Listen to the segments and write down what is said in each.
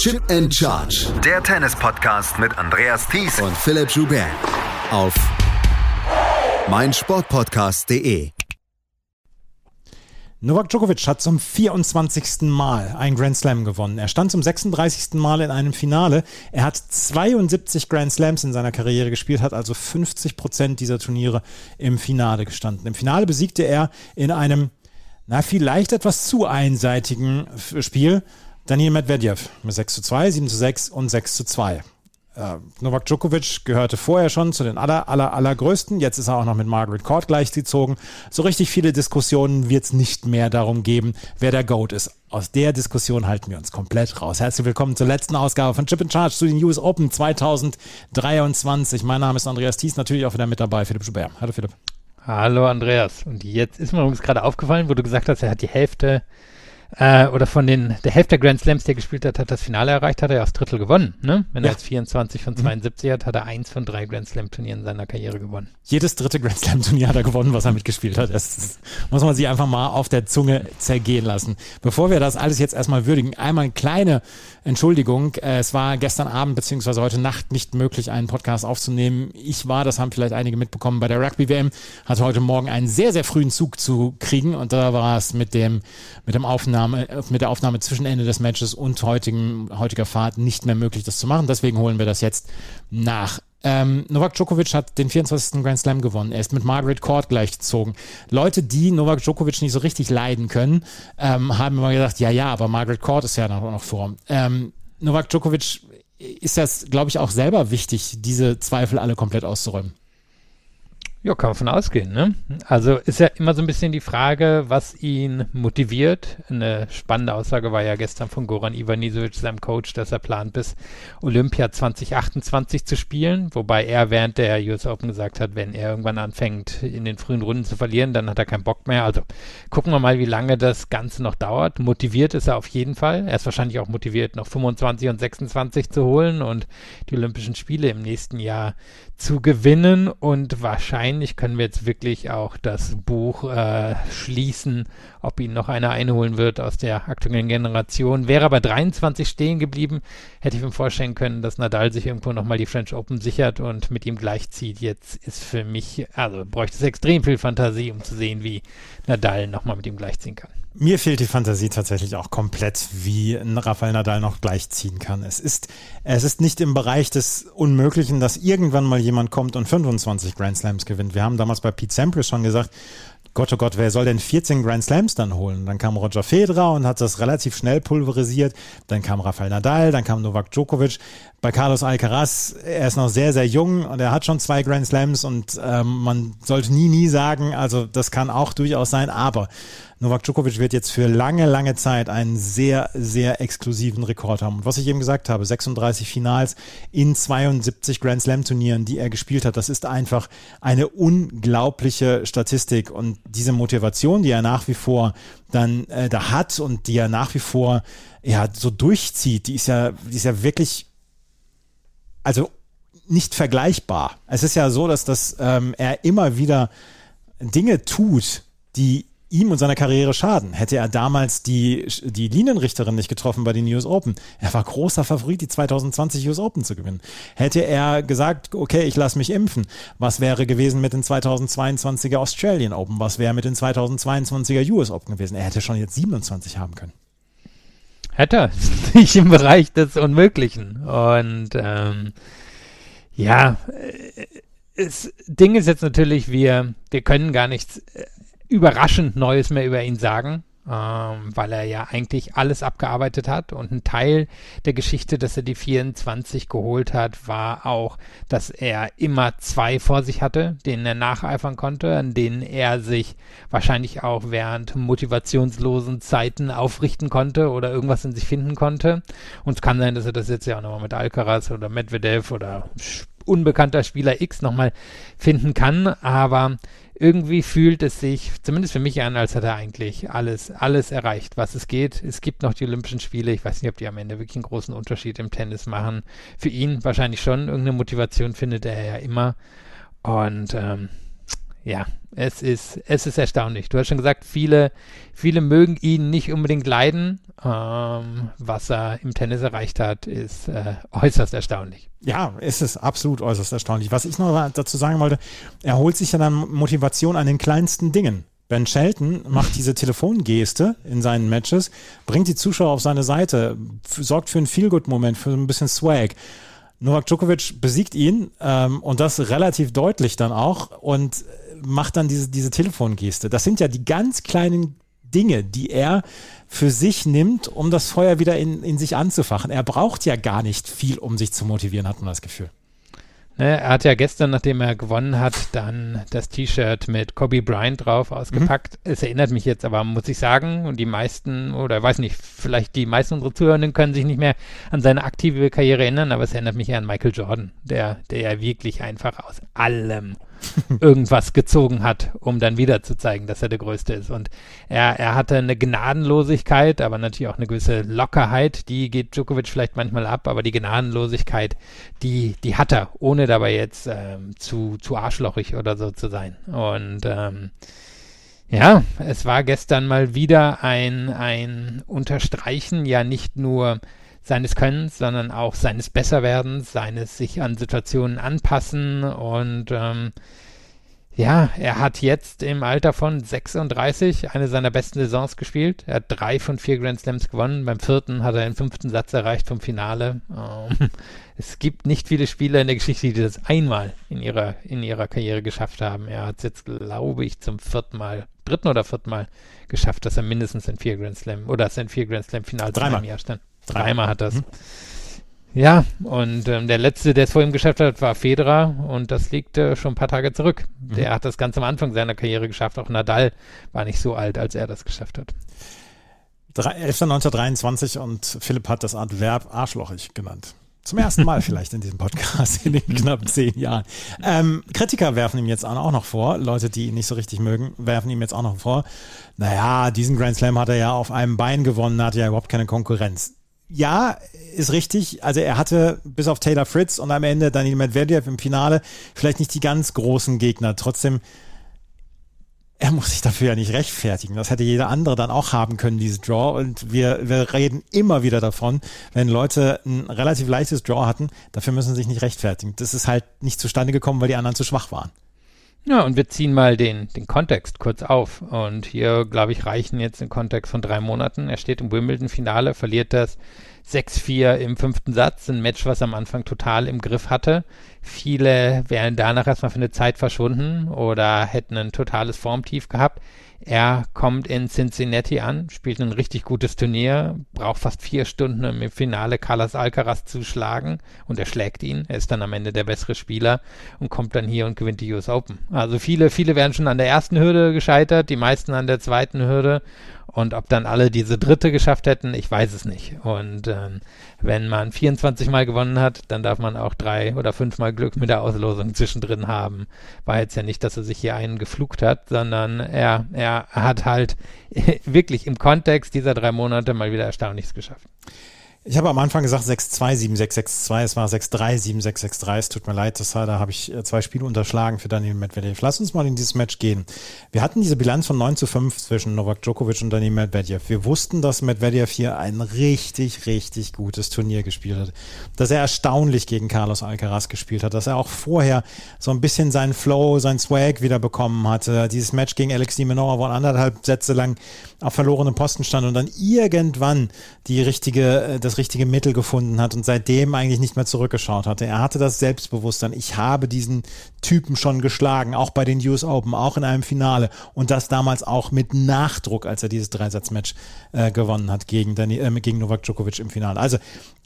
Chip and Charge. Der Tennis-Podcast mit Andreas Thies und Philipp Joubert. Auf meinsportpodcast.de. Novak Djokovic hat zum 24. Mal ein Grand Slam gewonnen. Er stand zum 36. Mal in einem Finale. Er hat 72 Grand Slams in seiner Karriere gespielt, hat also 50 Prozent dieser Turniere im Finale gestanden. Im Finale besiegte er in einem, na, vielleicht etwas zu einseitigen Spiel Daniel Medvedev mit 6 zu 2, 7 zu 6 und 6 zu 2. Äh, Novak Djokovic gehörte vorher schon zu den aller, aller, allergrößten. Jetzt ist er auch noch mit Margaret Court gleichgezogen. So richtig viele Diskussionen wird es nicht mehr darum geben, wer der GOAT ist. Aus der Diskussion halten wir uns komplett raus. Herzlich willkommen zur letzten Ausgabe von Chip in Charge zu den US Open 2023. Mein Name ist Andreas Thies, natürlich auch wieder mit dabei, Philipp Schubert. Hallo Philipp. Hallo Andreas. Und jetzt ist mir übrigens gerade aufgefallen, wo du gesagt hast, er hat die Hälfte äh, oder von den, der Hälfte der Grand Slams, die er gespielt hat, hat das Finale erreicht, hat er ja das Drittel gewonnen. Ne? Wenn ja. er jetzt 24 von 72 mhm. hat, hat er eins von drei Grand Slam Turnieren in seiner Karriere gewonnen. Jedes dritte Grand Slam Turnier hat er gewonnen, was er mitgespielt hat. Das, muss man sich einfach mal auf der Zunge zergehen lassen. Bevor wir das alles jetzt erstmal würdigen, einmal eine kleine Entschuldigung. Äh, es war gestern Abend beziehungsweise heute Nacht nicht möglich, einen Podcast aufzunehmen. Ich war, das haben vielleicht einige mitbekommen, bei der Rugby WM, hatte heute Morgen einen sehr, sehr frühen Zug zu kriegen und da war es mit dem, mit dem Aufnahme Aufnahme, mit der Aufnahme zwischen Ende des Matches und heutigen, heutiger Fahrt nicht mehr möglich, das zu machen. Deswegen holen wir das jetzt nach. Ähm, Novak Djokovic hat den 24. Grand Slam gewonnen. Er ist mit Margaret Court gleichgezogen. Leute, die Novak Djokovic nicht so richtig leiden können, ähm, haben immer gesagt, ja, ja, aber Margaret Court ist ja noch, noch vor. Ähm, Novak Djokovic ist das, glaube ich, auch selber wichtig, diese Zweifel alle komplett auszuräumen. Ja, kann man von ausgehen. Ne? Also ist ja immer so ein bisschen die Frage, was ihn motiviert. Eine spannende Aussage war ja gestern von Goran Ivanisevic, seinem Coach, dass er plant, bis Olympia 2028 zu spielen. Wobei er während der US Open gesagt hat, wenn er irgendwann anfängt, in den frühen Runden zu verlieren, dann hat er keinen Bock mehr. Also gucken wir mal, wie lange das Ganze noch dauert. Motiviert ist er auf jeden Fall. Er ist wahrscheinlich auch motiviert, noch 25 und 26 zu holen und die Olympischen Spiele im nächsten Jahr zu gewinnen und wahrscheinlich können wir jetzt wirklich auch das Buch äh, schließen, ob ihn noch einer einholen wird aus der aktuellen Generation. Wäre aber 23 stehen geblieben, hätte ich mir vorstellen können, dass Nadal sich irgendwo nochmal die French Open sichert und mit ihm gleichzieht. Jetzt ist für mich, also bräuchte es extrem viel Fantasie, um zu sehen, wie Nadal nochmal mit ihm gleichziehen kann. Mir fehlt die Fantasie tatsächlich auch komplett, wie ein Rafael Nadal noch gleichziehen kann. Es ist, es ist nicht im Bereich des Unmöglichen, dass irgendwann mal jemand kommt und 25 Grand Slams gewinnt. Wir haben damals bei Pete Sampras schon gesagt, Gott, oh Gott, wer soll denn 14 Grand Slams dann holen? Dann kam Roger Federer und hat das relativ schnell pulverisiert. Dann kam Rafael Nadal, dann kam Novak Djokovic. Bei Carlos Alcaraz, er ist noch sehr, sehr jung und er hat schon zwei Grand Slams und ähm, man sollte nie, nie sagen, also das kann auch durchaus sein, aber Novak Djokovic wird jetzt für lange, lange Zeit einen sehr, sehr exklusiven Rekord haben. Und was ich eben gesagt habe, 36 Finals in 72 Grand Slam Turnieren, die er gespielt hat, das ist einfach eine unglaubliche Statistik. Und diese Motivation, die er nach wie vor dann äh, da hat und die er nach wie vor ja, so durchzieht, die ist ja, die ist ja wirklich, also nicht vergleichbar. Es ist ja so, dass das ähm, er immer wieder Dinge tut, die ihm und seiner Karriere schaden. Hätte er damals die, die Linienrichterin nicht getroffen bei den US Open, er war großer Favorit, die 2020 US Open zu gewinnen. Hätte er gesagt, okay, ich lasse mich impfen, was wäre gewesen mit den 2022er Australian Open? Was wäre mit den 2022er US Open gewesen? Er hätte schon jetzt 27 haben können. Hätte er. Nicht im Bereich des Unmöglichen. Und ähm, ja, das äh, Ding ist jetzt natürlich, wir, wir können gar nichts äh, überraschend Neues mehr über ihn sagen, ähm, weil er ja eigentlich alles abgearbeitet hat. Und ein Teil der Geschichte, dass er die 24 geholt hat, war auch, dass er immer zwei vor sich hatte, denen er nacheifern konnte, an denen er sich wahrscheinlich auch während motivationslosen Zeiten aufrichten konnte oder irgendwas in sich finden konnte. Und es kann sein, dass er das jetzt ja auch nochmal mit Alcaraz oder Medvedev oder unbekannter Spieler X nochmal finden kann, aber irgendwie fühlt es sich, zumindest für mich an, als hat er eigentlich alles, alles erreicht, was es geht. Es gibt noch die Olympischen Spiele. Ich weiß nicht, ob die am Ende wirklich einen großen Unterschied im Tennis machen. Für ihn wahrscheinlich schon. Irgendeine Motivation findet er ja immer. Und ähm, ja, es ist, es ist erstaunlich. Du hast schon gesagt, viele, viele mögen ihn nicht unbedingt leiden. Ähm, was er im Tennis erreicht hat, ist äh, äußerst erstaunlich. Ja, es ist absolut äußerst erstaunlich. Was ich noch dazu sagen wollte, er holt sich ja dann Motivation an den kleinsten Dingen. Ben Shelton macht diese Telefongeste in seinen Matches, bringt die Zuschauer auf seine Seite, sorgt für einen Feelgood-Moment, für ein bisschen Swag. Novak Djokovic besiegt ihn ähm, und das relativ deutlich dann auch und macht dann diese, diese Telefongeste. Das sind ja die ganz kleinen Dinge, die er für sich nimmt, um das Feuer wieder in, in sich anzufachen. Er braucht ja gar nicht viel, um sich zu motivieren, hat man das Gefühl. Ne, er hat ja gestern, nachdem er gewonnen hat, dann das T-Shirt mit Kobe Bryant drauf ausgepackt. Mhm. Es erinnert mich jetzt aber, muss ich sagen, und die meisten, oder weiß nicht, vielleicht die meisten unserer Zuhörenden können sich nicht mehr an seine aktive Karriere erinnern, aber es erinnert mich ja an Michael Jordan, der, der ja wirklich einfach aus allem irgendwas gezogen hat, um dann wieder zu zeigen, dass er der Größte ist. Und er, er hatte eine Gnadenlosigkeit, aber natürlich auch eine gewisse Lockerheit, die geht Djokovic vielleicht manchmal ab, aber die Gnadenlosigkeit, die, die hat er, ohne dabei jetzt ähm, zu, zu arschlochig oder so zu sein. Und ähm, ja, es war gestern mal wieder ein, ein Unterstreichen, ja nicht nur seines Könnens, sondern auch seines Besserwerdens, seines sich an Situationen anpassen und ähm, ja, er hat jetzt im Alter von 36 eine seiner besten Saisons gespielt. Er hat drei von vier Grand Slams gewonnen. Beim vierten hat er den fünften Satz erreicht vom Finale. Ähm, es gibt nicht viele Spieler in der Geschichte, die das einmal in ihrer, in ihrer Karriere geschafft haben. Er hat es jetzt, glaube ich, zum vierten Mal, dritten oder vierten Mal geschafft, dass er mindestens ein vier Grand Slam oder sein vier Grand Slam Finale in einem Jahr stand. Dreimal hat das. Mhm. Ja, und ähm, der letzte, der es vor ihm geschafft hat, war Federer und das liegt äh, schon ein paar Tage zurück. Mhm. Der hat das ganz am Anfang seiner Karriere geschafft. Auch Nadal war nicht so alt, als er das geschafft hat. 1923 und Philipp hat das Adverb arschlochig genannt. Zum ersten Mal vielleicht in diesem Podcast in den knapp zehn Jahren. Ähm, Kritiker werfen ihm jetzt auch noch vor, Leute, die ihn nicht so richtig mögen, werfen ihm jetzt auch noch vor, naja, diesen Grand Slam hat er ja auf einem Bein gewonnen, hat ja überhaupt keine Konkurrenz ja, ist richtig. Also er hatte bis auf Taylor Fritz und am Ende Daniel Medvedev im Finale vielleicht nicht die ganz großen Gegner. Trotzdem, er muss sich dafür ja nicht rechtfertigen. Das hätte jeder andere dann auch haben können, dieses Draw. Und wir, wir reden immer wieder davon, wenn Leute ein relativ leichtes Draw hatten, dafür müssen sie sich nicht rechtfertigen. Das ist halt nicht zustande gekommen, weil die anderen zu schwach waren. Ja, und wir ziehen mal den, den Kontext kurz auf. Und hier, glaube ich, reichen jetzt den Kontext von drei Monaten. Er steht im Wimbledon-Finale, verliert das 6-4 im fünften Satz, ein Match, was am Anfang total im Griff hatte. Viele wären danach erstmal für eine Zeit verschwunden oder hätten ein totales Formtief gehabt. Er kommt in Cincinnati an, spielt ein richtig gutes Turnier, braucht fast vier Stunden, um im Finale Carlos Alcaraz zu schlagen und er schlägt ihn. Er ist dann am Ende der bessere Spieler und kommt dann hier und gewinnt die US Open. Also viele, viele werden schon an der ersten Hürde gescheitert, die meisten an der zweiten Hürde und ob dann alle diese dritte geschafft hätten, ich weiß es nicht. Und ähm, wenn man 24 Mal gewonnen hat, dann darf man auch drei oder fünfmal Glück mit der Auslosung zwischendrin haben. War jetzt ja nicht, dass er sich hier einen geflucht hat, sondern er, er hat halt wirklich im Kontext dieser drei Monate mal wieder Erstaunliches geschafft. Ich habe am Anfang gesagt 6-2-7-6-6-2, es war 6-3-7-6-6-3. Es tut mir leid, das, da habe ich äh, zwei Spiele unterschlagen für Daniel Medvedev. Lass uns mal in dieses Match gehen. Wir hatten diese Bilanz von 9 zu 5 zwischen Novak Djokovic und Daniel Medvedev. Wir wussten, dass Medvedev hier ein richtig, richtig gutes Turnier gespielt hat. Dass er erstaunlich gegen Carlos Alcaraz gespielt hat. Dass er auch vorher so ein bisschen seinen Flow, seinen Swag wieder bekommen hatte. Dieses Match gegen Alex Minaur, wo er anderthalb Sätze lang auf verlorenem Posten stand und dann irgendwann die richtige, äh, das richtige Mittel gefunden hat und seitdem eigentlich nicht mehr zurückgeschaut hatte. Er hatte das Selbstbewusstsein. Ich habe diesen Typen schon geschlagen, auch bei den US Open, auch in einem Finale und das damals auch mit Nachdruck, als er dieses Dreisatzmatch äh, gewonnen hat gegen, äh, gegen Novak Djokovic im Finale. Also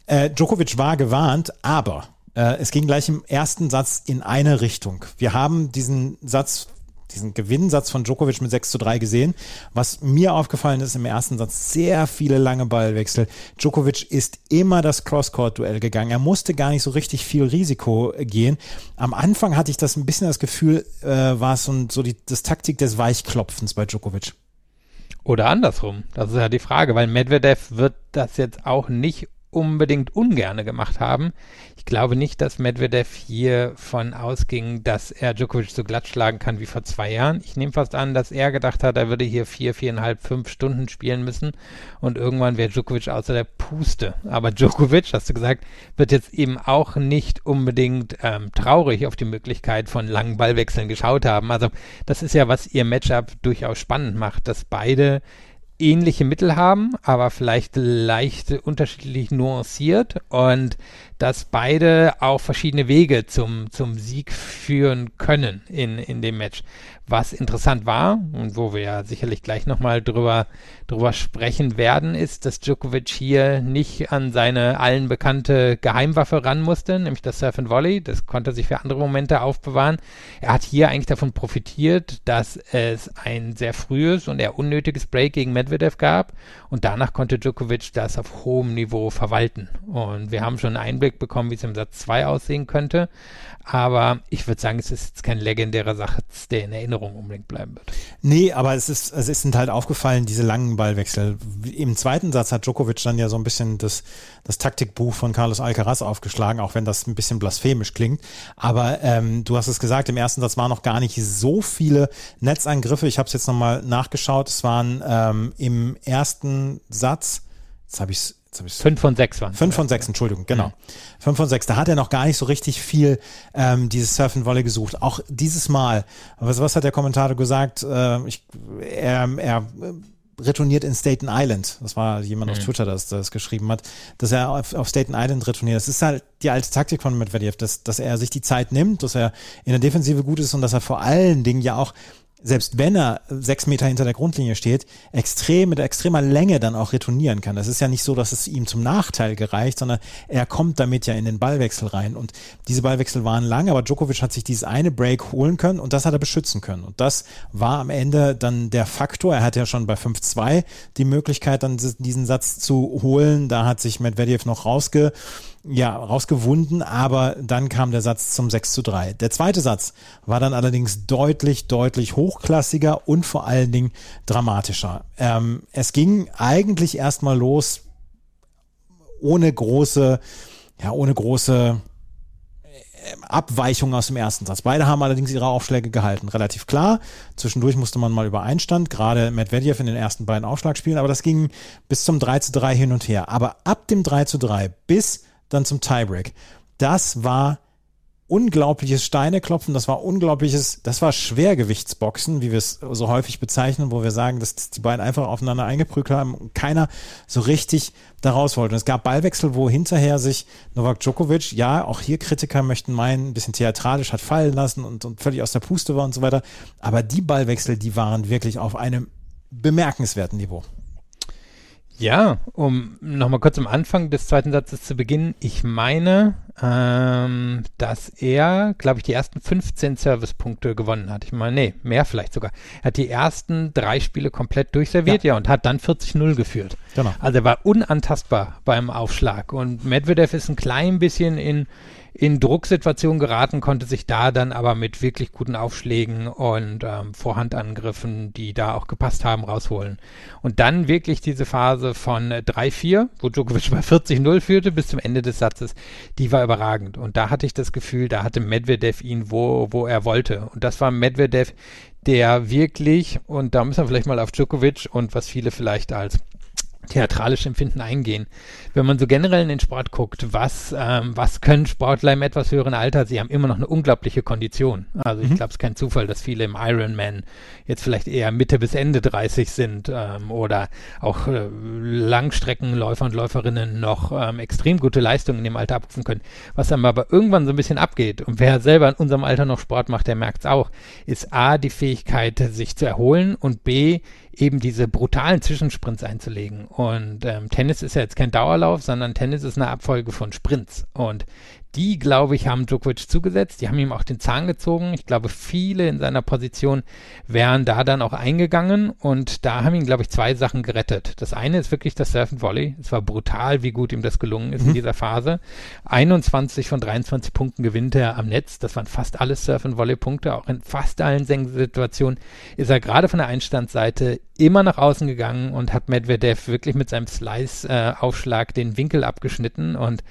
äh, Djokovic war gewarnt, aber äh, es ging gleich im ersten Satz in eine Richtung. Wir haben diesen Satz diesen Gewinnsatz von Djokovic mit 6 zu 3 gesehen. Was mir aufgefallen ist im ersten Satz, sehr viele lange Ballwechsel. Djokovic ist immer das Crosscourt-Duell gegangen. Er musste gar nicht so richtig viel Risiko gehen. Am Anfang hatte ich das ein bisschen das Gefühl, äh, war es so, so die das Taktik des Weichklopfens bei Djokovic. Oder andersrum. Das ist ja die Frage, weil Medvedev wird das jetzt auch nicht unbedingt ungerne gemacht haben. Ich glaube nicht, dass Medvedev hier von ausging, dass er Djokovic so glatt schlagen kann wie vor zwei Jahren. Ich nehme fast an, dass er gedacht hat, er würde hier vier, viereinhalb, fünf Stunden spielen müssen und irgendwann wäre Djokovic außer der Puste. Aber Djokovic, hast du gesagt, wird jetzt eben auch nicht unbedingt ähm, traurig auf die Möglichkeit von langen Ballwechseln geschaut haben. Also das ist ja, was ihr Matchup durchaus spannend macht, dass beide ähnliche Mittel haben, aber vielleicht leicht unterschiedlich nuanciert und dass beide auch verschiedene Wege zum, zum Sieg führen können in, in dem Match. Was interessant war und wo wir ja sicherlich gleich nochmal drüber, drüber sprechen werden, ist, dass Djokovic hier nicht an seine allen bekannte Geheimwaffe ran musste, nämlich das Surf and Volley. Das konnte er sich für andere Momente aufbewahren. Er hat hier eigentlich davon profitiert, dass es ein sehr frühes und eher unnötiges Break gegen Medvedev gab und danach konnte Djokovic das auf hohem Niveau verwalten. Und wir haben schon einen Einblick bekommen, wie es im Satz 2 aussehen könnte. Aber ich würde sagen, es ist jetzt kein legendärer Satz, der in Erinnerung unbedingt bleiben wird. Nee, aber es ist, es sind halt aufgefallen, diese langen Ballwechsel. Im zweiten Satz hat Djokovic dann ja so ein bisschen das, das Taktikbuch von Carlos Alcaraz aufgeschlagen, auch wenn das ein bisschen blasphemisch klingt. Aber ähm, du hast es gesagt, im ersten Satz waren noch gar nicht so viele Netzangriffe. Ich habe es jetzt nochmal nachgeschaut. Es waren ähm, im ersten Satz, jetzt habe ich es Fünf von sechs waren Fünf von sechs, Entschuldigung, genau. Mhm. Fünf von sechs. Da hat er noch gar nicht so richtig viel ähm, dieses Surf and Volley gesucht. Auch dieses Mal. Was, was hat der Kommentator gesagt? Äh, ich, er, er retourniert in Staten Island. Das war jemand mhm. auf Twitter, das das geschrieben hat, dass er auf, auf Staten Island retourniert. Das ist halt die alte Taktik von Medvedev, dass, dass er sich die Zeit nimmt, dass er in der Defensive gut ist und dass er vor allen Dingen ja auch selbst wenn er sechs Meter hinter der Grundlinie steht, extrem mit extremer Länge dann auch retournieren kann. Das ist ja nicht so, dass es ihm zum Nachteil gereicht, sondern er kommt damit ja in den Ballwechsel rein. Und diese Ballwechsel waren lang, aber Djokovic hat sich dieses eine Break holen können und das hat er beschützen können. Und das war am Ende dann der Faktor. Er hatte ja schon bei 5-2 die Möglichkeit, dann diesen Satz zu holen. Da hat sich Medvedev noch rausge ja, rausgewunden, aber dann kam der Satz zum 6 zu 3. Der zweite Satz war dann allerdings deutlich, deutlich hochklassiger und vor allen Dingen dramatischer. Ähm, es ging eigentlich erstmal los ohne große, ja, ohne große äh, Abweichung aus dem ersten Satz. Beide haben allerdings ihre Aufschläge gehalten. Relativ klar. Zwischendurch musste man mal über Einstand, gerade Medvedev in den ersten beiden Aufschlagspielen, aber das ging bis zum 3 zu 3 hin und her. Aber ab dem 3 zu 3 bis dann zum Tiebreak. Das war unglaubliches Steineklopfen, das war unglaubliches, das war Schwergewichtsboxen, wie wir es so häufig bezeichnen, wo wir sagen, dass die beiden einfach aufeinander eingeprügelt haben und keiner so richtig daraus wollte. Und es gab Ballwechsel, wo hinterher sich Novak Djokovic, ja, auch hier Kritiker möchten meinen, ein bisschen theatralisch hat fallen lassen und, und völlig aus der Puste war und so weiter. Aber die Ballwechsel, die waren wirklich auf einem bemerkenswerten Niveau. Ja, um nochmal kurz am Anfang des zweiten Satzes zu beginnen. Ich meine, ähm, dass er, glaube ich, die ersten 15 Servicepunkte gewonnen hat. Ich meine, nee, mehr vielleicht sogar. Er hat die ersten drei Spiele komplett durchserviert, ja, ja und hat dann 40-0 geführt. Genau. Also er war unantastbar beim Aufschlag. Und Medvedev ist ein klein bisschen in in Drucksituationen geraten, konnte sich da dann aber mit wirklich guten Aufschlägen und ähm, Vorhandangriffen, die da auch gepasst haben, rausholen. Und dann wirklich diese Phase von 3-4, wo Djokovic bei 40-0 führte bis zum Ende des Satzes, die war überragend. Und da hatte ich das Gefühl, da hatte Medvedev ihn, wo, wo er wollte. Und das war Medvedev, der wirklich, und da müssen wir vielleicht mal auf Djokovic und was viele vielleicht als theatralisch Empfinden eingehen. Wenn man so generell in den Sport guckt, was, ähm, was können Sportler im etwas höheren Alter? Sie haben immer noch eine unglaubliche Kondition. Also ich mhm. glaube, es ist kein Zufall, dass viele im Ironman jetzt vielleicht eher Mitte bis Ende 30 sind ähm, oder auch äh, Langstreckenläufer und Läuferinnen noch ähm, extrem gute Leistungen in dem Alter abrufen können. Was dann aber irgendwann so ein bisschen abgeht und wer selber in unserem Alter noch Sport macht, der merkt es auch, ist A, die Fähigkeit, sich zu erholen und B, eben diese brutalen Zwischensprints einzulegen. Und ähm, Tennis ist ja jetzt kein Dauerlauf, sondern Tennis ist eine Abfolge von Sprints. Und die, glaube ich, haben Djokovic zugesetzt. Die haben ihm auch den Zahn gezogen. Ich glaube, viele in seiner Position wären da dann auch eingegangen und da haben ihn, glaube ich, zwei Sachen gerettet. Das eine ist wirklich das Surf and Volley. Es war brutal, wie gut ihm das gelungen ist mhm. in dieser Phase. 21 von 23 Punkten gewinnt er am Netz. Das waren fast alles Surf and Volley Punkte. Auch in fast allen Senkensituationen ist er gerade von der Einstandsseite immer nach außen gegangen und hat Medvedev wirklich mit seinem Slice-Aufschlag äh, den Winkel abgeschnitten und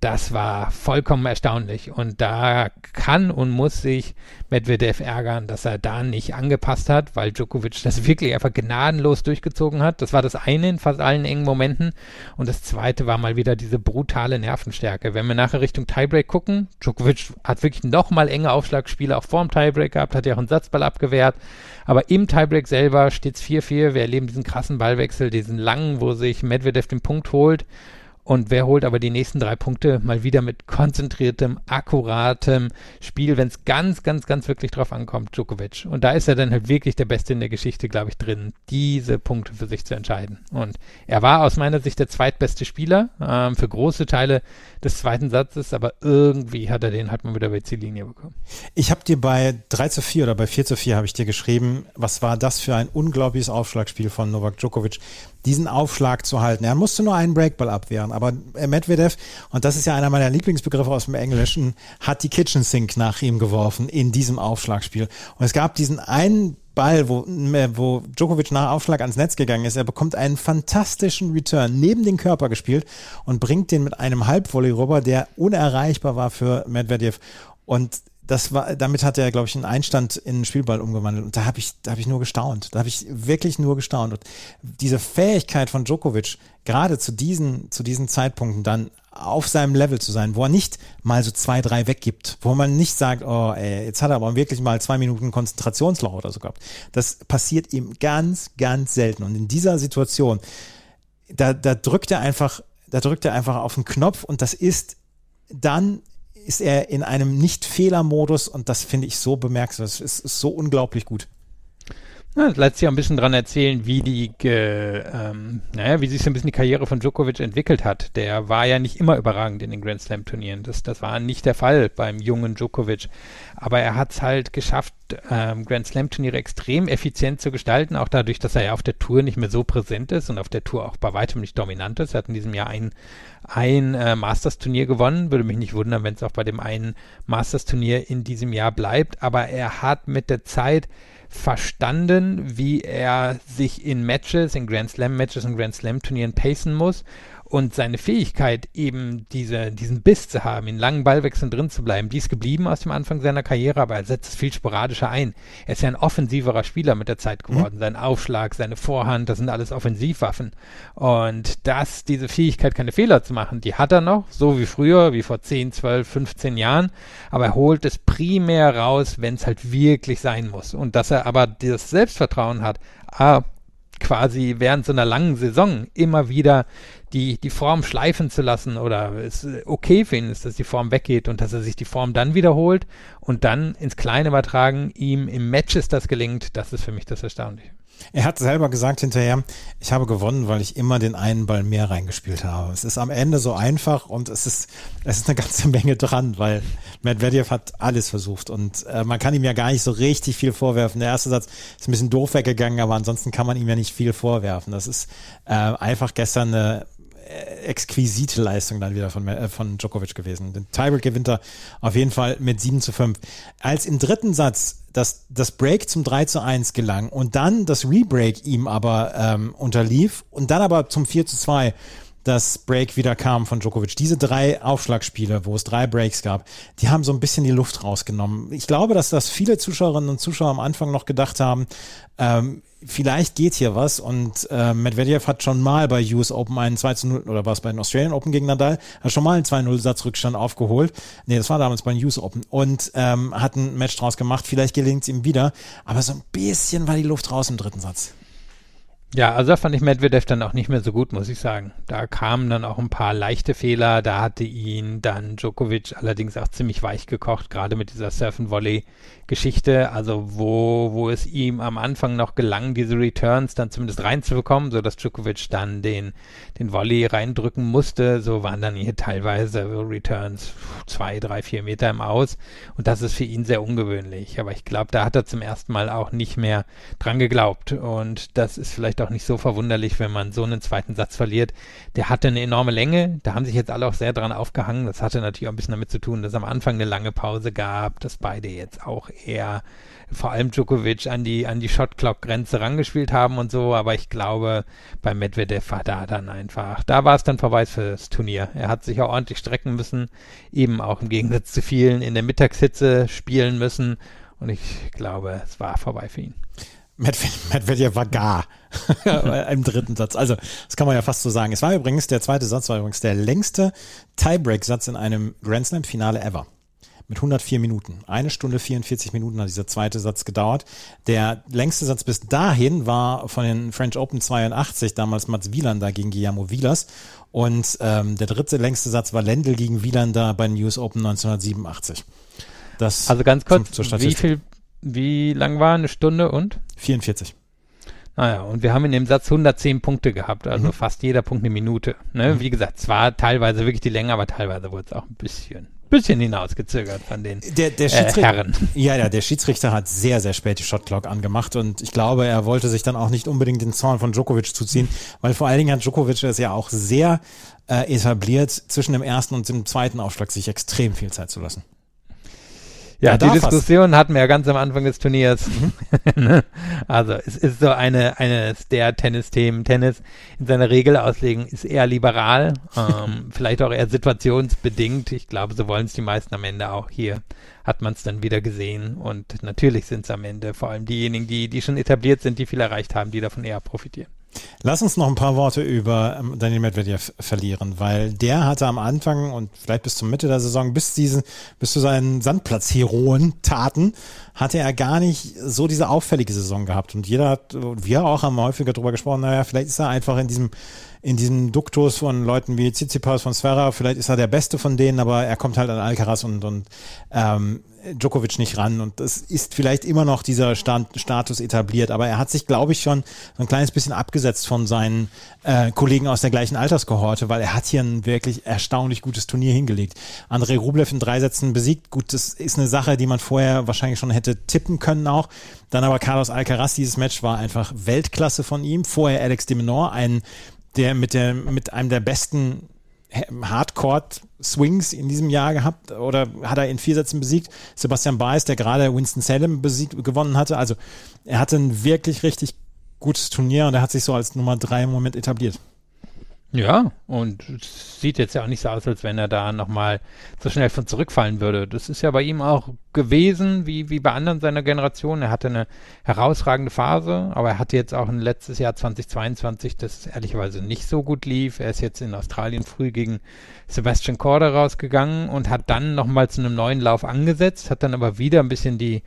das war vollkommen erstaunlich. Und da kann und muss sich Medvedev ärgern, dass er da nicht angepasst hat, weil Djokovic das wirklich einfach gnadenlos durchgezogen hat. Das war das eine in fast allen engen Momenten. Und das zweite war mal wieder diese brutale Nervenstärke. Wenn wir nachher Richtung Tiebreak gucken, Djokovic hat wirklich nochmal enge Aufschlagspiele auch vorm Tiebreak gehabt, hat ja auch einen Satzball abgewehrt. Aber im Tiebreak selber steht es 4-4. Wir erleben diesen krassen Ballwechsel, diesen langen, wo sich Medvedev den Punkt holt. Und wer holt aber die nächsten drei Punkte mal wieder mit konzentriertem, akkuratem Spiel, wenn es ganz, ganz, ganz wirklich drauf ankommt, Djokovic. Und da ist er dann halt wirklich der Beste in der Geschichte, glaube ich, drin, diese Punkte für sich zu entscheiden. Und er war aus meiner Sicht der zweitbeste Spieler ähm, für große Teile des zweiten Satzes, aber irgendwie hat er den halt mal wieder bei Ziellinie bekommen. Ich habe dir bei 3 zu 4 oder bei 4 zu 4 habe ich dir geschrieben, was war das für ein unglaubliches Aufschlagspiel von Novak Djokovic diesen Aufschlag zu halten. Er musste nur einen Breakball abwehren, aber Medvedev, und das ist ja einer meiner Lieblingsbegriffe aus dem Englischen, hat die Kitchen Sink nach ihm geworfen in diesem Aufschlagspiel. Und es gab diesen einen Ball, wo, wo Djokovic nach Aufschlag ans Netz gegangen ist. Er bekommt einen fantastischen Return neben den Körper gespielt und bringt den mit einem Halbvolley rüber, der unerreichbar war für Medvedev. Und das war, damit hat er, glaube ich, einen Einstand in einen Spielball umgewandelt. Und da habe ich, da habe ich nur gestaunt. Da habe ich wirklich nur gestaunt. Und diese Fähigkeit von Djokovic, gerade zu diesen, zu diesen Zeitpunkten dann auf seinem Level zu sein, wo er nicht mal so zwei, drei weggibt, wo man nicht sagt, oh, ey, jetzt hat er aber wirklich mal zwei Minuten Konzentrationsloch oder so gehabt. Das passiert ihm ganz, ganz selten. Und in dieser Situation, da, da drückt er einfach, da drückt er einfach auf den Knopf und das ist dann ist er in einem Nicht-Fehler-Modus und das finde ich so bemerkenswert. Es ist, ist so unglaublich gut. Ja, das lässt sich auch ein bisschen dran erzählen, wie die, ähm, naja, wie sich so ein bisschen die Karriere von Djokovic entwickelt hat. Der war ja nicht immer überragend in den Grand Slam Turnieren. Das, das war nicht der Fall beim jungen Djokovic. Aber er hat es halt geschafft, ähm, Grand Slam Turniere extrem effizient zu gestalten, auch dadurch, dass er ja auf der Tour nicht mehr so präsent ist und auf der Tour auch bei weitem nicht dominant ist. Er hat in diesem Jahr ein, ein äh, Masters-Turnier gewonnen. Würde mich nicht wundern, wenn es auch bei dem einen Masters-Turnier in diesem Jahr bleibt. Aber er hat mit der Zeit verstanden, wie er sich in Matches, in Grand Slam Matches und Grand Slam Turnieren pacen muss und seine Fähigkeit, eben diese, diesen Biss zu haben, in langen Ballwechseln drin zu bleiben, die ist geblieben aus dem Anfang seiner Karriere, aber er setzt es viel sporadischer ein. Er ist ja ein offensiverer Spieler mit der Zeit mhm. geworden. Mhm. Sein Aufschlag, seine Vorhand, das sind alles Offensivwaffen. Und das, diese Fähigkeit, keine Fehler zu machen, die hat er noch, so wie früher, wie vor 10, 12, 15 Jahren. Aber er holt es primär raus, wenn es halt wirklich sein muss. Und dass er aber das Selbstvertrauen hat, ah, quasi während so einer langen Saison immer wieder die, die Form schleifen zu lassen oder es okay für ihn ist, dass die Form weggeht und dass er sich die Form dann wiederholt und dann ins Kleine übertragen, ihm im Matches das gelingt, das ist für mich das Erstaunliche. Er hat selber gesagt hinterher, ich habe gewonnen, weil ich immer den einen Ball mehr reingespielt habe. Es ist am Ende so einfach und es ist, es ist eine ganze Menge dran, weil Medvedev hat alles versucht und äh, man kann ihm ja gar nicht so richtig viel vorwerfen. Der erste Satz ist ein bisschen doof weggegangen, aber ansonsten kann man ihm ja nicht viel vorwerfen. Das ist äh, einfach gestern eine exquisite Leistung dann wieder von, äh, von Djokovic gewesen. Den Tiebreak gewinnt er auf jeden Fall mit 7 zu 5. Als im dritten Satz das, das Break zum 3 zu 1 gelang und dann das Rebreak ihm aber ähm, unterlief und dann aber zum 4 zu 2 das Break wieder kam von Djokovic. Diese drei Aufschlagspiele, wo es drei Breaks gab, die haben so ein bisschen die Luft rausgenommen. Ich glaube, dass das viele Zuschauerinnen und Zuschauer am Anfang noch gedacht haben, ähm, vielleicht geht hier was und äh, Medvedev hat schon mal bei US Open einen 2 zu 0 oder war es bei den Australian Open gegen Nadal, hat schon mal einen 2-0 Satzrückstand aufgeholt. Nee, das war damals bei den US Open und ähm, hat ein Match draus gemacht. Vielleicht gelingt es ihm wieder, aber so ein bisschen war die Luft raus im dritten Satz. Ja, also da fand ich Medvedev dann auch nicht mehr so gut, muss ich sagen. Da kamen dann auch ein paar leichte Fehler. Da hatte ihn dann Djokovic allerdings auch ziemlich weich gekocht, gerade mit dieser Surf-and-Volley-Geschichte. Also wo, wo es ihm am Anfang noch gelang, diese Returns dann zumindest reinzubekommen, sodass Djokovic dann den, den Volley reindrücken musste. So waren dann hier teilweise Returns zwei, drei, vier Meter im Aus. Und das ist für ihn sehr ungewöhnlich. Aber ich glaube, da hat er zum ersten Mal auch nicht mehr dran geglaubt. Und das ist vielleicht auch nicht so verwunderlich, wenn man so einen zweiten Satz verliert. Der hatte eine enorme Länge. Da haben sich jetzt alle auch sehr dran aufgehangen. Das hatte natürlich auch ein bisschen damit zu tun, dass am Anfang eine lange Pause gab, dass beide jetzt auch eher vor allem Djokovic an die, an die Shot-Clock-Grenze rangespielt haben und so, aber ich glaube, bei Medvedev war da dann einfach, da war es dann vorbei fürs Turnier. Er hat sich auch ordentlich strecken müssen, eben auch im Gegensatz zu vielen in der Mittagshitze spielen müssen und ich glaube, es war vorbei für ihn. Medvedev war gar im dritten Satz. Also, das kann man ja fast so sagen. Es war übrigens, der zweite Satz war übrigens der längste Tiebreak-Satz in einem Grand Slam-Finale ever. Mit 104 Minuten. Eine Stunde 44 Minuten hat dieser zweite Satz gedauert. Der längste Satz bis dahin war von den French Open 82, damals Mats Wielander gegen Guillermo Vilas. Und ähm, der dritte längste Satz war Lendl gegen Wielander bei den US Open 1987. Das also ganz kurz, wie viel wie lang war eine Stunde und? 44. Naja, und wir haben in dem Satz 110 Punkte gehabt, also mhm. fast jeder Punkt eine Minute. Ne? Mhm. Wie gesagt, zwar teilweise wirklich die Länge, aber teilweise wurde es auch ein bisschen, bisschen hinausgezögert von den der, der äh, Herren. Ja, ja, der Schiedsrichter hat sehr, sehr spät die Shotclock angemacht und ich glaube, er wollte sich dann auch nicht unbedingt den Zorn von Djokovic zuziehen, weil vor allen Dingen hat Djokovic es ja auch sehr äh, etabliert, zwischen dem ersten und dem zweiten Aufschlag sich extrem viel Zeit zu lassen. Ja, ja die Diskussion hatten wir ja ganz am Anfang des Turniers. Mhm. also es ist so eine eines der Tennisthemen. Tennis in seiner Regelauslegung ist eher liberal, ähm, vielleicht auch eher situationsbedingt. Ich glaube, so wollen es die meisten am Ende auch. Hier hat man es dann wieder gesehen und natürlich sind es am Ende vor allem diejenigen, die, die schon etabliert sind, die viel erreicht haben, die davon eher profitieren. Lass uns noch ein paar Worte über ähm, Daniel Medvedev verlieren, weil der hatte am Anfang und vielleicht bis zur Mitte der Saison, bis diesen, bis zu seinen Sandplatzheroen-Taten, hatte er gar nicht so diese auffällige Saison gehabt. Und jeder hat, wir auch haben häufiger darüber gesprochen, naja, vielleicht ist er einfach in diesem, in diesem Duktus von Leuten wie Tsitsipas von Sverra, vielleicht ist er der Beste von denen, aber er kommt halt an Alcaraz und, und ähm, Djokovic nicht ran und das ist vielleicht immer noch dieser Stand, Status etabliert, aber er hat sich, glaube ich, schon so ein kleines bisschen abgesetzt von seinen äh, Kollegen aus der gleichen Alterskohorte, weil er hat hier ein wirklich erstaunlich gutes Turnier hingelegt. Andrei Rublev in drei Sätzen besiegt, gut, das ist eine Sache, die man vorher wahrscheinlich schon hätte tippen können auch. Dann aber Carlos Alcaraz, dieses Match war einfach Weltklasse von ihm. Vorher Alex de Menor, ein der mit der mit einem der besten Hardcore-Swings in diesem Jahr gehabt oder hat er in vier Sätzen besiegt. Sebastian Baez, der gerade Winston-Salem gewonnen hatte. Also er hatte ein wirklich richtig gutes Turnier und er hat sich so als Nummer drei im Moment etabliert. Ja, und sieht jetzt ja auch nicht so aus, als wenn er da nochmal so schnell von zurückfallen würde. Das ist ja bei ihm auch gewesen, wie, wie bei anderen seiner Generation. Er hatte eine herausragende Phase, aber er hatte jetzt auch ein letztes Jahr 2022, das ehrlicherweise nicht so gut lief. Er ist jetzt in Australien früh gegen Sebastian Korda rausgegangen und hat dann nochmal zu einem neuen Lauf angesetzt, hat dann aber wieder ein bisschen die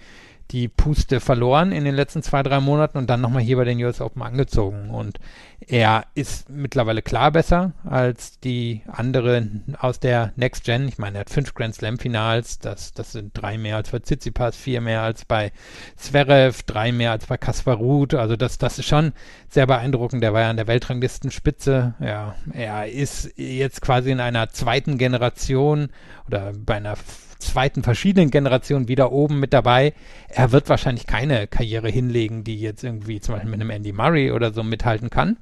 die Puste verloren in den letzten zwei, drei Monaten und dann nochmal hier bei den US Open angezogen. Und er ist mittlerweile klar besser als die anderen aus der Next Gen. Ich meine, er hat fünf Grand Slam Finals, das, das sind drei mehr als bei Tsitsipas, vier mehr als bei Zverev, drei mehr als bei Kaspar Ruth. Also das, das ist schon sehr beeindruckend. Der war ja an der Weltranglistenspitze. Ja, er ist jetzt quasi in einer zweiten Generation oder bei einer zweiten verschiedenen Generation wieder oben mit dabei. Er wird wahrscheinlich keine Karriere hinlegen, die jetzt irgendwie zum Beispiel mit einem Andy Murray oder so mithalten kann.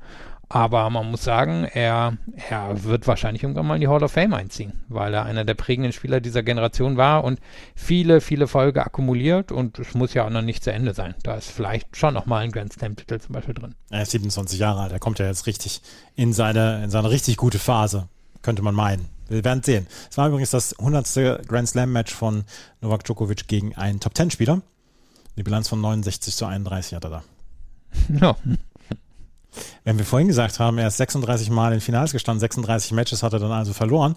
Aber man muss sagen, er, er wird wahrscheinlich irgendwann mal in die Hall of Fame einziehen, weil er einer der prägenden Spieler dieser Generation war und viele, viele Folge akkumuliert und es muss ja auch noch nicht zu Ende sein. Da ist vielleicht schon noch mal ein Grand Slam-Titel zum Beispiel drin. Er ist 27 Jahre alt, er kommt ja jetzt richtig in seine, in seine richtig gute Phase, könnte man meinen. Wir werden sehen. Es war übrigens das 100. Grand Slam Match von Novak Djokovic gegen einen Top 10 Spieler. Die Bilanz von 69 zu 31 hat er da. Ja. Wenn wir vorhin gesagt haben, er ist 36 Mal in Finals gestanden, 36 Matches hat er dann also verloren,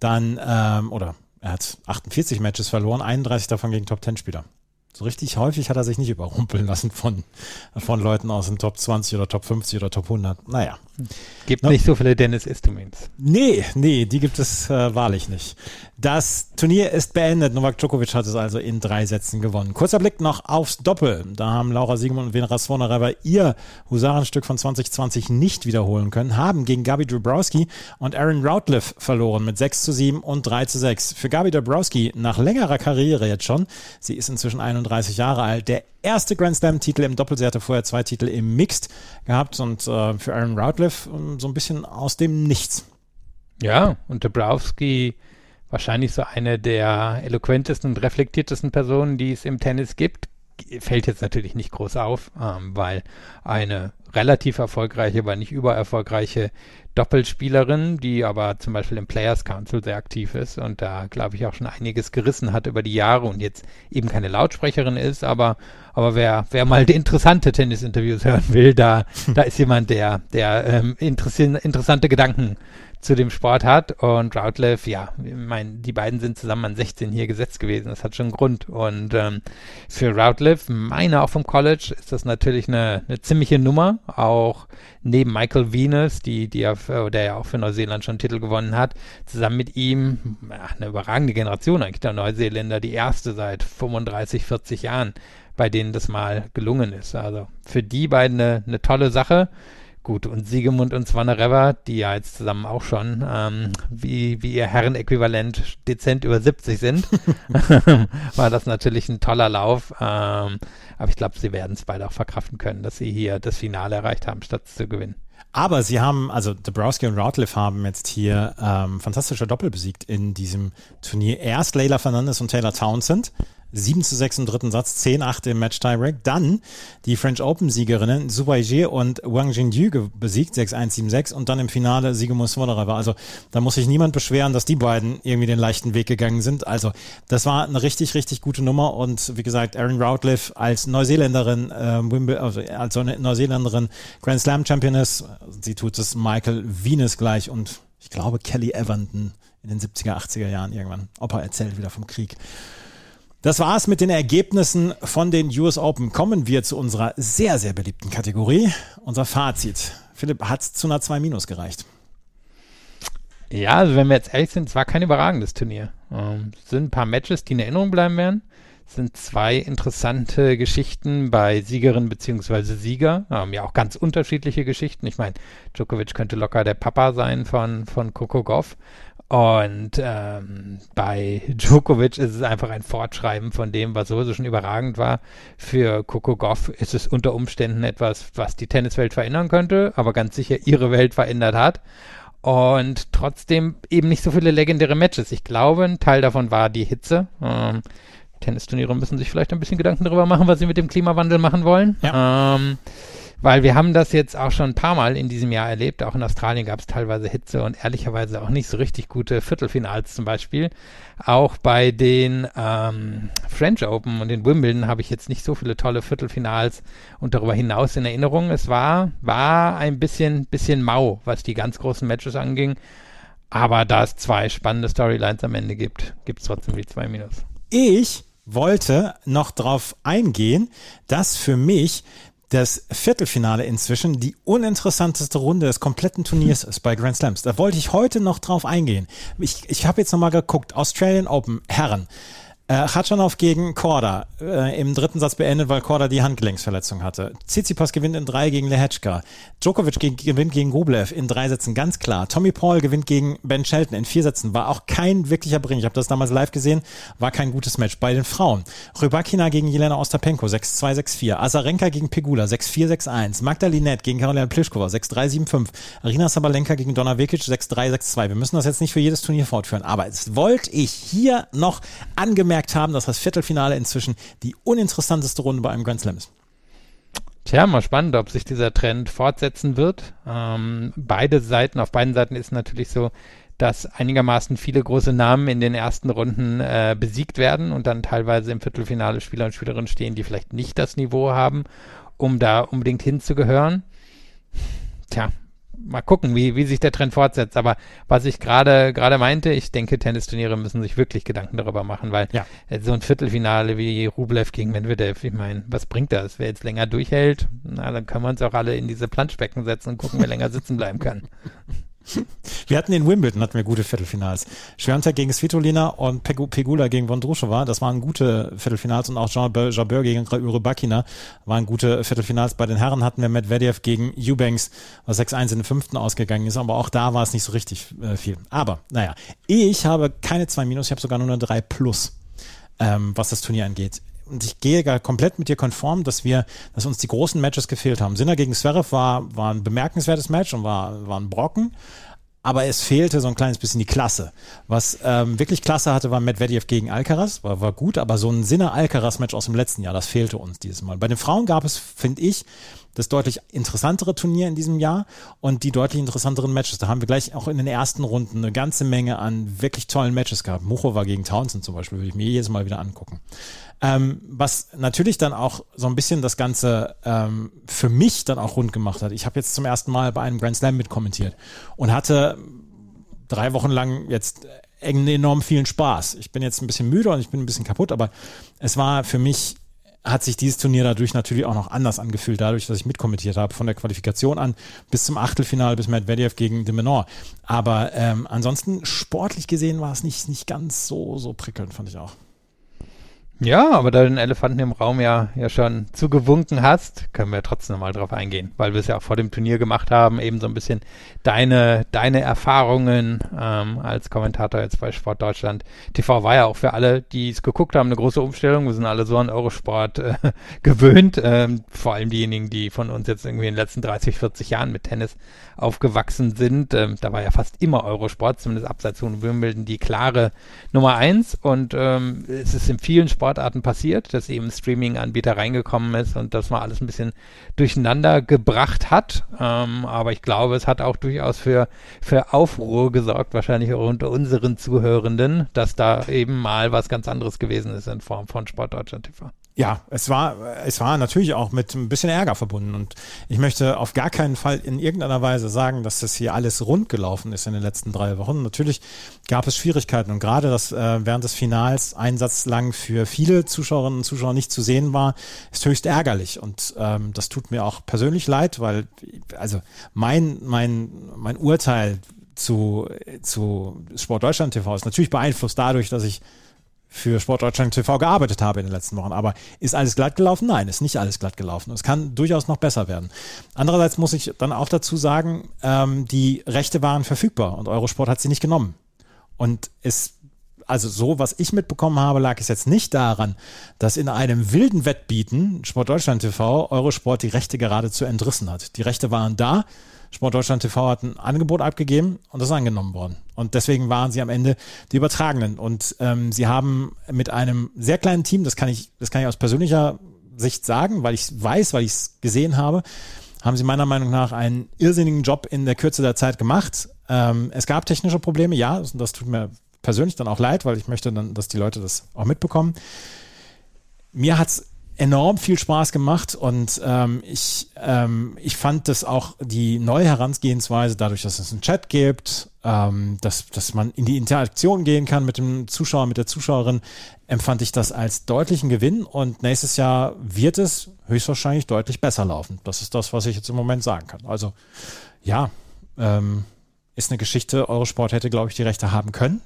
dann, ähm, oder er hat 48 Matches verloren, 31 davon gegen Top 10 Spieler. So richtig häufig hat er sich nicht überrumpeln lassen von, von Leuten aus den Top 20 oder Top 50 oder Top 100. Naja. Gibt no. nicht so viele Dennis Istumins. Nee, nee, die gibt es äh, wahrlich nicht. Das Turnier ist beendet. Novak Djokovic hat es also in drei Sätzen gewonnen. Kurzer Blick noch aufs Doppel. Da haben Laura Siegemund und Venera Svonareva ihr Husarenstück von 2020 nicht wiederholen können, haben gegen Gabi Dubrowski und Aaron Routliff verloren mit 6 zu 7 und 3 zu 6. Für Gabi Dubrowski nach längerer Karriere jetzt schon, sie ist inzwischen 31 Jahre alt, der erste Grand Slam-Titel im Doppel. Sie hatte vorher zwei Titel im Mixed gehabt und äh, für Aaron Routliff äh, so ein bisschen aus dem Nichts. Ja, und Dabrowski wahrscheinlich so eine der eloquentesten und reflektiertesten Personen, die es im Tennis gibt. Fällt jetzt natürlich nicht groß auf, ähm, weil eine relativ erfolgreiche, aber nicht übererfolgreiche Doppelspielerin, die aber zum Beispiel im Players Council sehr aktiv ist und da, glaube ich, auch schon einiges gerissen hat über die Jahre und jetzt eben keine Lautsprecherin ist, aber, aber wer, wer mal interessante Tennis-Interviews hören will, da, da ist jemand, der, der ähm, interessante Gedanken zu dem Sport hat. Und Routleff, ja, ich meine, die beiden sind zusammen an 16 hier gesetzt gewesen. Das hat schon einen Grund. Und ähm, für Routleff, meine auch vom College, ist das natürlich eine, eine ziemliche Nummer. Auch neben Michael Venus, die, die ja, der ja auch für Neuseeland schon einen Titel gewonnen hat, zusammen mit ihm ja, eine überragende Generation eigentlich der Neuseeländer, die erste seit 35, 40 Jahren, bei denen das mal gelungen ist. Also für die beiden eine, eine tolle Sache. Gut, und Siegemund und Swanereva, die ja jetzt zusammen auch schon ähm, wie, wie ihr Herrenäquivalent dezent über 70 sind, war das natürlich ein toller Lauf. Ähm, aber ich glaube, sie werden es beide auch verkraften können, dass sie hier das Finale erreicht haben, statt zu gewinnen. Aber sie haben, also Dabrowski und Routliff haben jetzt hier ähm, fantastische Doppel besiegt in diesem Turnier. Erst Leila Fernandez und Taylor Townsend. 7 zu 6 im dritten Satz, 10-8 im Match Tiebreak. Dann die French Open Siegerinnen Subaijie und Wang Jingyu besiegt 6-1, 7-6 und dann im Finale Siegemus Modereva. Also da muss sich niemand beschweren, dass die beiden irgendwie den leichten Weg gegangen sind. Also das war eine richtig, richtig gute Nummer und wie gesagt, Aaron Routliff als Neuseeländerin, äh, Wimble, also als Neuseeländerin Grand Slam Championess, sie tut es Michael Venus gleich und ich glaube Kelly Everton in den 70er, 80er Jahren irgendwann. Opa erzählt wieder vom Krieg. Das war's mit den Ergebnissen von den US Open. Kommen wir zu unserer sehr, sehr beliebten Kategorie. Unser Fazit. Philipp, hat es zu einer 2 Minus gereicht? Ja, also wenn wir jetzt ehrlich sind, es war kein überragendes Turnier. Ähm, es sind ein paar Matches, die in Erinnerung bleiben werden. Sind zwei interessante Geschichten bei Siegerinnen bzw. Sieger. Ähm, ja, auch ganz unterschiedliche Geschichten. Ich meine, Djokovic könnte locker der Papa sein von, von Coco Goff. Und ähm, bei Djokovic ist es einfach ein Fortschreiben von dem, was sowieso schon überragend war. Für Coco Goff ist es unter Umständen etwas, was die Tenniswelt verändern könnte, aber ganz sicher ihre Welt verändert hat. Und trotzdem eben nicht so viele legendäre Matches. Ich glaube, ein Teil davon war die Hitze. Ähm, Tennisturniere müssen sich vielleicht ein bisschen Gedanken darüber machen, was sie mit dem Klimawandel machen wollen. Ja. Ähm, weil wir haben das jetzt auch schon ein paar Mal in diesem Jahr erlebt. Auch in Australien gab es teilweise Hitze und ehrlicherweise auch nicht so richtig gute Viertelfinals zum Beispiel. Auch bei den ähm, French Open und den Wimbledon habe ich jetzt nicht so viele tolle Viertelfinals und darüber hinaus in Erinnerung. Es war, war ein bisschen, bisschen mau, was die ganz großen Matches anging. Aber da es zwei spannende Storylines am Ende gibt, gibt es trotzdem die zwei Minus. Ich wollte noch darauf eingehen, dass für mich das Viertelfinale inzwischen die uninteressanteste Runde des kompletten Turniers ist bei Grand Slams. Da wollte ich heute noch drauf eingehen. Ich, ich habe jetzt nochmal geguckt. Australian Open, Herren. Äh, Khachanov gegen Korda äh, im dritten Satz beendet, weil Korda die Handgelenksverletzung hatte. Tsitsipas gewinnt in drei gegen Lehechka. Djokovic gegen, gewinnt gegen Rublev in drei Sätzen, ganz klar. Tommy Paul gewinnt gegen Ben Shelton in vier Sätzen. War auch kein wirklicher Bring. Ich habe das damals live gesehen. War kein gutes Match. Bei den Frauen. Rybakina gegen Jelena Ostapenko 6-2, 6-4. Azarenka gegen Pegula 6-4, 6-1. Magdalinette gegen Karolina Pliskova 6-3, 7-5. Arina Sabalenka gegen Donna Vekic 6-3, 6-2. Wir müssen das jetzt nicht für jedes Turnier fortführen. Aber es wollte ich hier noch angemerkt gemerkt haben, dass das Viertelfinale inzwischen die uninteressanteste Runde bei einem Grand Slam ist. Tja, mal spannend, ob sich dieser Trend fortsetzen wird. Ähm, beide Seiten, auf beiden Seiten ist natürlich so, dass einigermaßen viele große Namen in den ersten Runden äh, besiegt werden und dann teilweise im Viertelfinale Spieler und Spielerinnen stehen, die vielleicht nicht das Niveau haben, um da unbedingt hinzugehören. Tja, mal gucken, wie, wie sich der Trend fortsetzt. Aber was ich gerade gerade meinte, ich denke, Tennisturniere müssen sich wirklich Gedanken darüber machen, weil Ja. äh, so ein Viertelfinale wie Rublev gegen Medvedev, ich meine, was bringt das? Wer jetzt länger durchhält, na, dann können wir uns auch alle in diese Planschbecken setzen und gucken, wer länger sitzen bleiben kann. Wir hatten in Wimbledon hatten wir gute Viertelfinals. Schwiontek gegen Svitolina und Pegu- Pegula gegen Vondrushova, das waren gute Viertelfinals und auch Jean Be- Jabeur gegen Rybakina waren gute Viertelfinals. Bei den Herren hatten wir Medvedev gegen Eubanks, was 6-1 in den fünften ausgegangen ist, aber auch da war es nicht so richtig äh, viel. Aber naja, ich habe keine 2 Minus, ich habe sogar nur eine 3 Plus, ähm, was das Turnier angeht. Und ich gehe gar komplett mit dir konform, dass wir, dass uns die großen Matches gefehlt haben. Sinner gegen Zverev war, war ein bemerkenswertes Match und war, war ein Brocken. Aber es fehlte so ein kleines bisschen die Klasse. Was ähm, wirklich Klasse hatte, war Medvedev gegen Alcaraz. War, war gut, aber so ein Sinner-Alcaraz-Match aus dem letzten Jahr, das fehlte uns dieses Mal. Bei den Frauen gab es, finde ich, das deutlich interessantere Turnier in diesem Jahr und die deutlich interessanteren Matches. Da haben wir gleich auch in den ersten Runden eine ganze Menge an wirklich tollen Matches gehabt. Muchova gegen Townsend zum Beispiel, würde ich mir jedes Mal wieder angucken. Ähm, was natürlich dann auch so ein bisschen das Ganze ähm, für mich dann auch rund gemacht hat. Ich habe jetzt zum ersten Mal bei einem Grand Slam mitkommentiert und hatte drei Wochen lang jetzt enorm vielen Spaß. Ich bin jetzt ein bisschen müde und ich bin ein bisschen kaputt, aber es war für mich hat sich dieses Turnier dadurch natürlich auch noch anders angefühlt, dadurch, dass ich mitkommentiert habe, von der Qualifikation an bis zum Achtelfinale, bis Medvedev gegen de Menor. Aber ähm, ansonsten sportlich gesehen war es nicht, nicht ganz so, so prickelnd, fand ich auch. Ja, aber da du den Elefanten im Raum ja, ja schon zugewunken hast, können wir trotzdem nochmal drauf eingehen, weil wir es ja auch vor dem Turnier gemacht haben, eben so ein bisschen deine, deine Erfahrungen ähm, als Kommentator jetzt bei Sport Deutschland. TV war ja auch für alle, die es geguckt haben, eine große Umstellung. Wir sind alle so an Eurosport äh, gewöhnt, ähm, vor allem diejenigen, die von uns jetzt irgendwie in den letzten 30, 40 Jahren mit Tennis aufgewachsen sind. Ähm, da war ja fast immer Eurosport, zumindest abseits von Wimbledon, die klare Nummer eins und ähm, es ist in vielen Sportarten passiert, dass eben Streaming-Anbieter reingekommen ist und das mal alles ein bisschen durcheinander gebracht hat. Ähm, aber ich glaube, es hat auch durchaus für, für Aufruhr gesorgt, wahrscheinlich auch unter unseren Zuhörenden, dass da eben mal was ganz anderes gewesen ist in Form von Sport Deutschland TV. Ja, es war, es war natürlich auch mit ein bisschen Ärger verbunden. Und ich möchte auf gar keinen Fall in irgendeiner Weise sagen, dass das hier alles rund gelaufen ist in den letzten drei Wochen. Natürlich gab es Schwierigkeiten. Und gerade, dass äh, während des Finals einsatzlang für viele Zuschauerinnen und Zuschauer nicht zu sehen war, ist höchst ärgerlich. Und ähm, das tut mir auch persönlich leid, weil also mein mein mein Urteil zu zu Sport Deutschland TV ist natürlich beeinflusst dadurch, dass ich für Sport Deutschland TV gearbeitet habe in den letzten Wochen. Aber ist alles glatt gelaufen? Nein, ist nicht alles glatt gelaufen. Es kann durchaus noch besser werden. Andererseits muss ich dann auch dazu sagen, ähm, die Rechte waren verfügbar und Eurosport hat sie nicht genommen. Und es also so, was ich mitbekommen habe, lag es jetzt nicht daran, dass in einem wilden Wettbieten Sport Deutschland TV Eurosport die Rechte geradezu entrissen hat. Die Rechte waren da. Sport Deutschland TV hat ein Angebot abgegeben und das ist angenommen worden. Und deswegen waren sie am Ende die Übertragenen. Und ähm, sie haben mit einem sehr kleinen Team, das kann ich, das kann ich aus persönlicher Sicht sagen, weil ich weiß, weil ich es gesehen habe, haben sie meiner Meinung nach einen irrsinnigen Job in der Kürze der Zeit gemacht. Ähm, es gab technische Probleme, ja, das, das tut mir persönlich dann auch leid, weil ich möchte dann, dass die Leute das auch mitbekommen. Mir hat's enorm viel Spaß gemacht und ähm, ich, ähm, ich fand das auch die neue Herangehensweise, dadurch, dass es einen Chat gibt, ähm, dass, dass man in die Interaktion gehen kann mit dem Zuschauer, mit der Zuschauerin, empfand ich das als deutlichen Gewinn und nächstes Jahr wird es höchstwahrscheinlich deutlich besser laufen. Das ist das, was ich jetzt im Moment sagen kann. Also ja, ähm, ist eine Geschichte, Eurosport hätte, glaube ich, die Rechte haben können.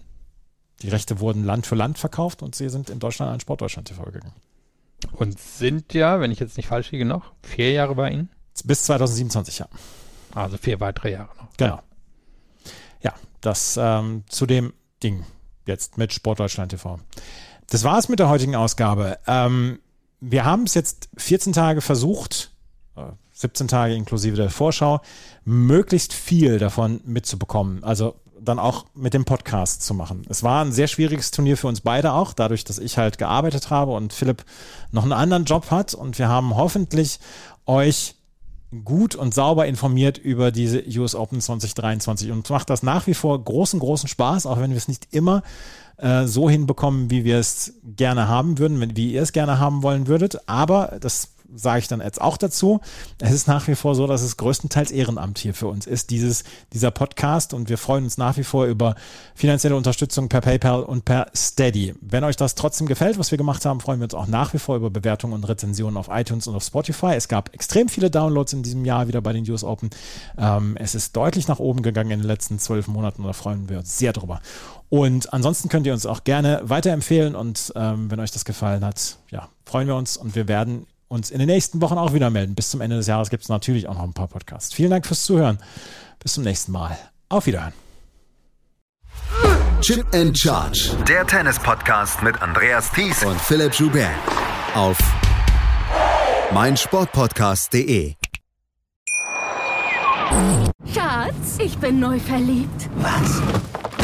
Die Rechte wurden Land für Land verkauft und sie sind in Deutschland an Sportdeutschland TV gegangen. Und sind ja, wenn ich jetzt nicht falsch liege, noch vier Jahre bei Ihnen? Bis 2027, ja. Also vier weitere Jahre noch. Genau. Ja, das ähm, zu dem Ding jetzt mit Sportdeutschland TV. Das war es mit der heutigen Ausgabe. Ähm, wir haben es jetzt 14 Tage versucht, äh, 17 Tage inklusive der Vorschau, möglichst viel davon mitzubekommen. Also dann auch mit dem Podcast zu machen. Es war ein sehr schwieriges Turnier für uns beide auch, dadurch, dass ich halt gearbeitet habe und Philipp noch einen anderen Job hat. Und wir haben hoffentlich euch gut und sauber informiert über diese US Open 2023 und macht das nach wie vor großen, großen Spaß, auch wenn wir es nicht immer äh, so hinbekommen, wie wir es gerne haben würden, wie ihr es gerne haben wollen würdet. Aber das sage ich dann jetzt auch dazu. Es ist nach wie vor so, dass es größtenteils Ehrenamt hier für uns ist, dieses, dieser Podcast. Und wir freuen uns nach wie vor über finanzielle Unterstützung per PayPal und per Steady. Wenn euch das trotzdem gefällt, was wir gemacht haben, freuen wir uns auch nach wie vor über Bewertungen und Rezensionen auf iTunes und auf Spotify. Es gab extrem viele Downloads in diesem Jahr wieder bei den US Open. Ähm, es ist deutlich nach oben gegangen in den letzten zwölf Monaten und da freuen wir uns sehr drüber. Und ansonsten könnt ihr uns auch gerne weiterempfehlen und ähm, wenn euch das gefallen hat, ja, freuen wir uns und wir werden uns in den nächsten Wochen auch wieder melden. Bis zum Ende des Jahres gibt es natürlich auch noch ein paar Podcasts. Vielen Dank fürs Zuhören. Bis zum nächsten Mal. Auf Wiederhören. Chip and Charge. Der Tennis-Podcast mit Andreas Thies und Philipp Joubert. Auf meinsportpodcast.de. Schatz, ich bin neu verliebt. Was?